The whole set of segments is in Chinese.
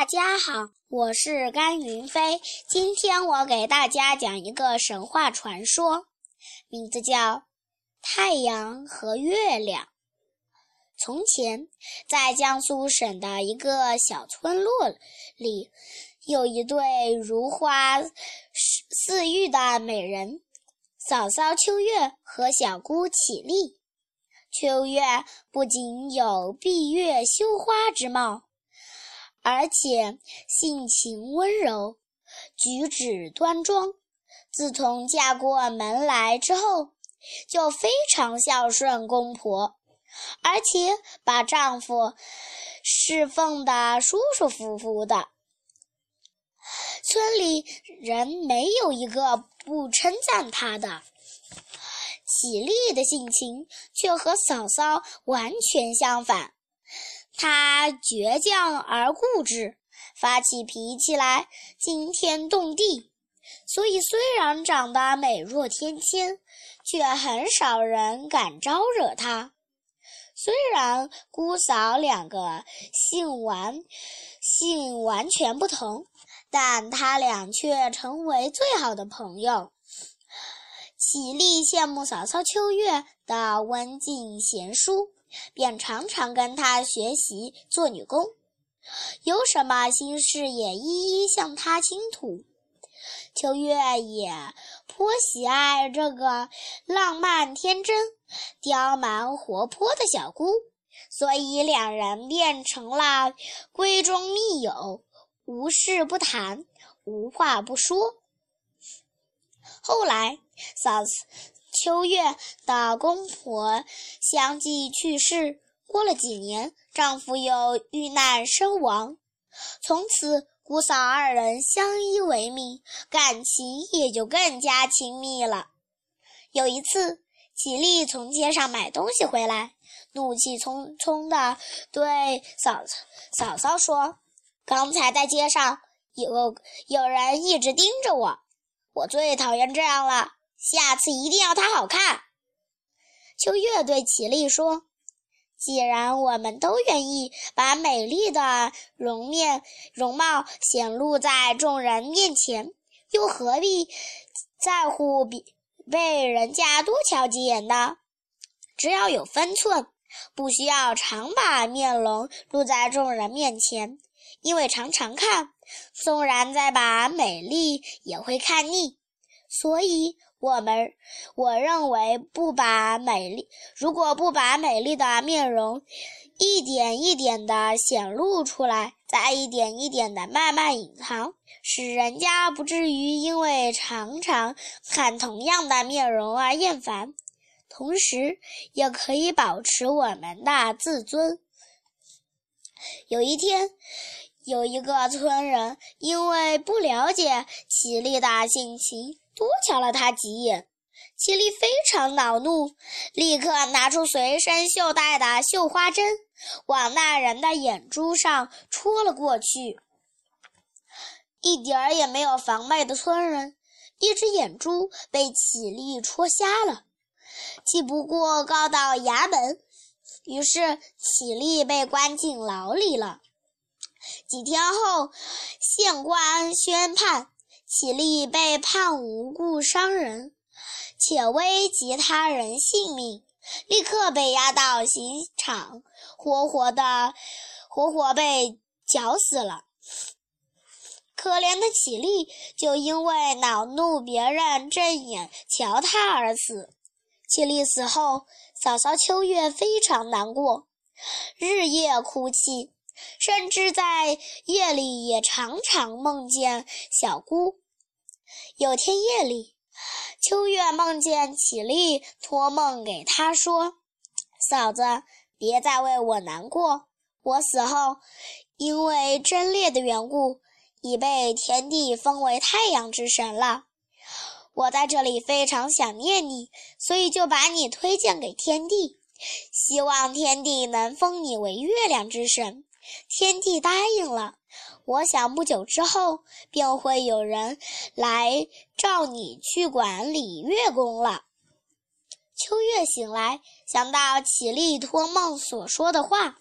大家好，我是甘云飞。今天我给大家讲一个神话传说，名字叫《太阳和月亮》。从前，在江苏省的一个小村落里，有一对如花似玉的美人，嫂嫂秋月和小姑绮丽。秋月不仅有闭月羞花之貌。而且性情温柔，举止端庄。自从嫁过门来之后，就非常孝顺公婆，而且把丈夫侍奉得舒舒服服的。村里人没有一个不称赞她的。绮丽的性情却和嫂嫂完全相反。他倔强而固执，发起脾气来惊天动地，所以虽然长得美若天仙，却很少人敢招惹他。虽然姑嫂两个姓完姓完全不同，但他俩却成为最好的朋友。绮丽羡慕嫂嫂秋月的文静贤淑。便常常跟他学习做女工，有什么心事也一一向他倾吐。秋月也颇喜爱这个浪漫天真、刁蛮活泼的小姑，所以两人变成了闺中密友，无事不谈，无话不说。后来，嫂子。秋月的公婆相继去世，过了几年，丈夫又遇难身亡。从此，姑嫂二人相依为命，感情也就更加亲密了。有一次，绮丽从街上买东西回来，怒气冲冲地对嫂嫂嫂说：“刚才在街上有有人一直盯着我，我最讨厌这样了。”下次一定要它好看。秋月对绮丽说：“既然我们都愿意把美丽的容面容貌显露在众人面前，又何必在乎比被人家多瞧几眼呢？只要有分寸，不需要常把面容露在众人面前，因为常常看，纵然再把美丽也会看腻。所以。”我们我认为，不把美丽，如果不把美丽的面容一点一点地显露出来，再一点一点地慢慢隐藏，使人家不至于因为常常看同样的面容而厌烦，同时也可以保持我们的自尊。有一天，有一个村人因为不了解绮丽的性情。多瞧了他几眼，绮丽非常恼怒，立刻拿出随身绣带的绣花针，往那人的眼珠上戳了过去。一点儿也没有防备的村人，一只眼珠被绮丽戳瞎了，气不过告到衙门，于是绮丽被关进牢里了。几天后，县官宣判。绮丽被判无故伤人，且危及他人性命，立刻被押到刑场，活活的，活活被绞死了。可怜的绮丽就因为恼怒别人正眼瞧她而死。绮丽死后，嫂嫂秋月非常难过，日夜哭泣。甚至在夜里也常常梦见小姑。有天夜里，秋月梦见绮丽托梦给她说：“嫂子，别再为我难过。我死后，因为贞烈的缘故，已被天帝封为太阳之神了。我在这里非常想念你，所以就把你推荐给天帝，希望天帝能封你为月亮之神。”天帝答应了，我想不久之后便会有人来召你去管理月宫了。秋月醒来，想到绮丽托梦所说的话，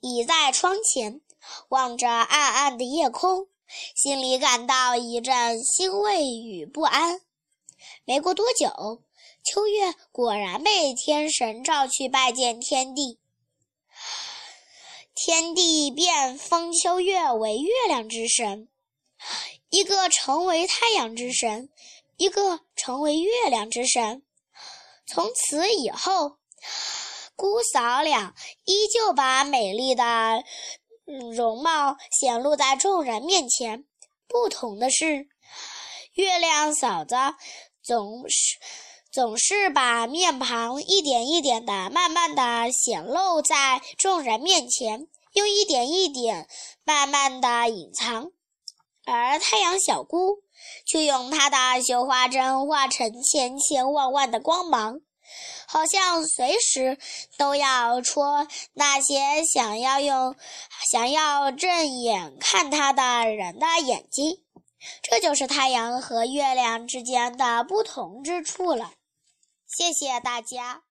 倚在窗前，望着暗暗的夜空，心里感到一阵欣慰与不安。没过多久，秋月果然被天神召去拜见天帝，天帝便封秋月为月亮之神，一个成为太阳之神，一个成为月亮之神。从此以后，姑嫂俩依旧把美丽的容貌显露在众人面前。不同的是，月亮嫂子总是总是把面庞一点一点的、慢慢的显露在众人面前，又一点一点慢慢的隐藏；而太阳小姑却用她的绣花针画成千千万万的光芒。好像随时都要戳那些想要用、想要正眼看他的人的眼睛。这就是太阳和月亮之间的不同之处了。谢谢大家。